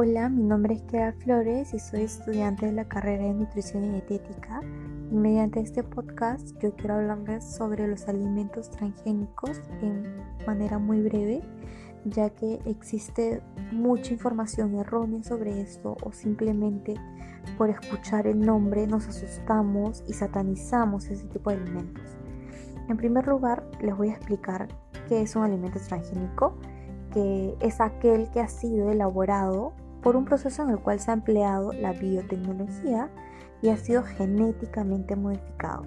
Hola, mi nombre es Kera Flores y soy estudiante de la carrera de Nutrición y Dietética. Y mediante este podcast yo quiero hablarles sobre los alimentos transgénicos en manera muy breve, ya que existe mucha información errónea sobre esto o simplemente por escuchar el nombre nos asustamos y satanizamos ese tipo de alimentos. En primer lugar, les voy a explicar qué es un alimento transgénico que es aquel que ha sido elaborado por un proceso en el cual se ha empleado la biotecnología y ha sido genéticamente modificado.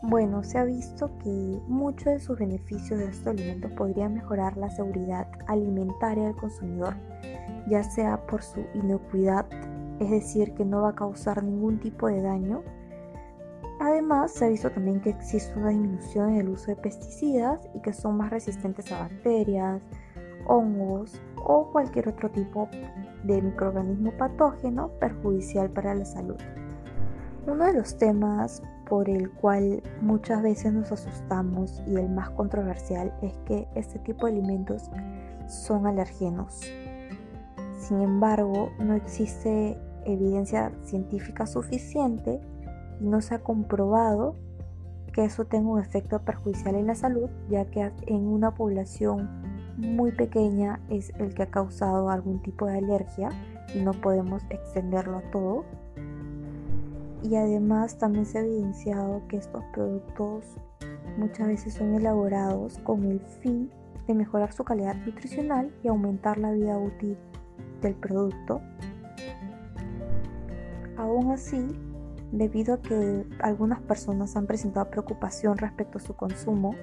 Bueno, se ha visto que muchos de sus beneficios de estos alimentos podrían mejorar la seguridad alimentaria del consumidor, ya sea por su inocuidad, es decir, que no va a causar ningún tipo de daño. Además, se ha visto también que existe una disminución en el uso de pesticidas y que son más resistentes a bacterias, hongos o cualquier otro tipo de microorganismo patógeno perjudicial para la salud. Uno de los temas por el cual muchas veces nos asustamos y el más controversial es que este tipo de alimentos son alergenos. Sin embargo, no existe evidencia científica suficiente y no se ha comprobado que eso tenga un efecto perjudicial en la salud, ya que en una población muy pequeña es el que ha causado algún tipo de alergia y no podemos extenderlo a todo. Y además también se ha evidenciado que estos productos muchas veces son elaborados con el fin de mejorar su calidad nutricional y aumentar la vida útil del producto. Aún así, debido a que algunas personas han presentado preocupación respecto a su consumo,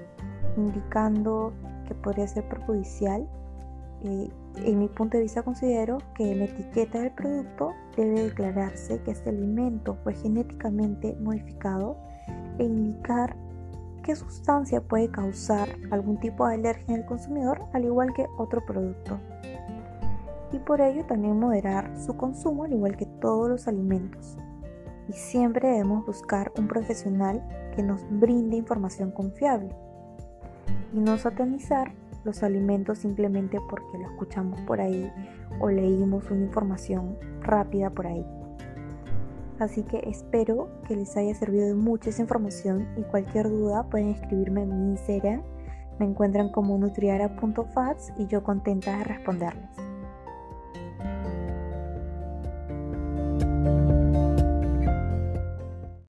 indicando podría ser perjudicial. Eh, en mi punto de vista considero que en la etiqueta del producto debe declararse que este alimento fue genéticamente modificado e indicar qué sustancia puede causar algún tipo de alergia en el consumidor al igual que otro producto. Y por ello también moderar su consumo al igual que todos los alimentos. Y siempre debemos buscar un profesional que nos brinde información confiable y no satanizar los alimentos simplemente porque lo escuchamos por ahí o leímos una información rápida por ahí. Así que espero que les haya servido de mucha esa información y cualquier duda pueden escribirme en mi Instagram. Me encuentran como nutriara.fats y yo contenta de responderles.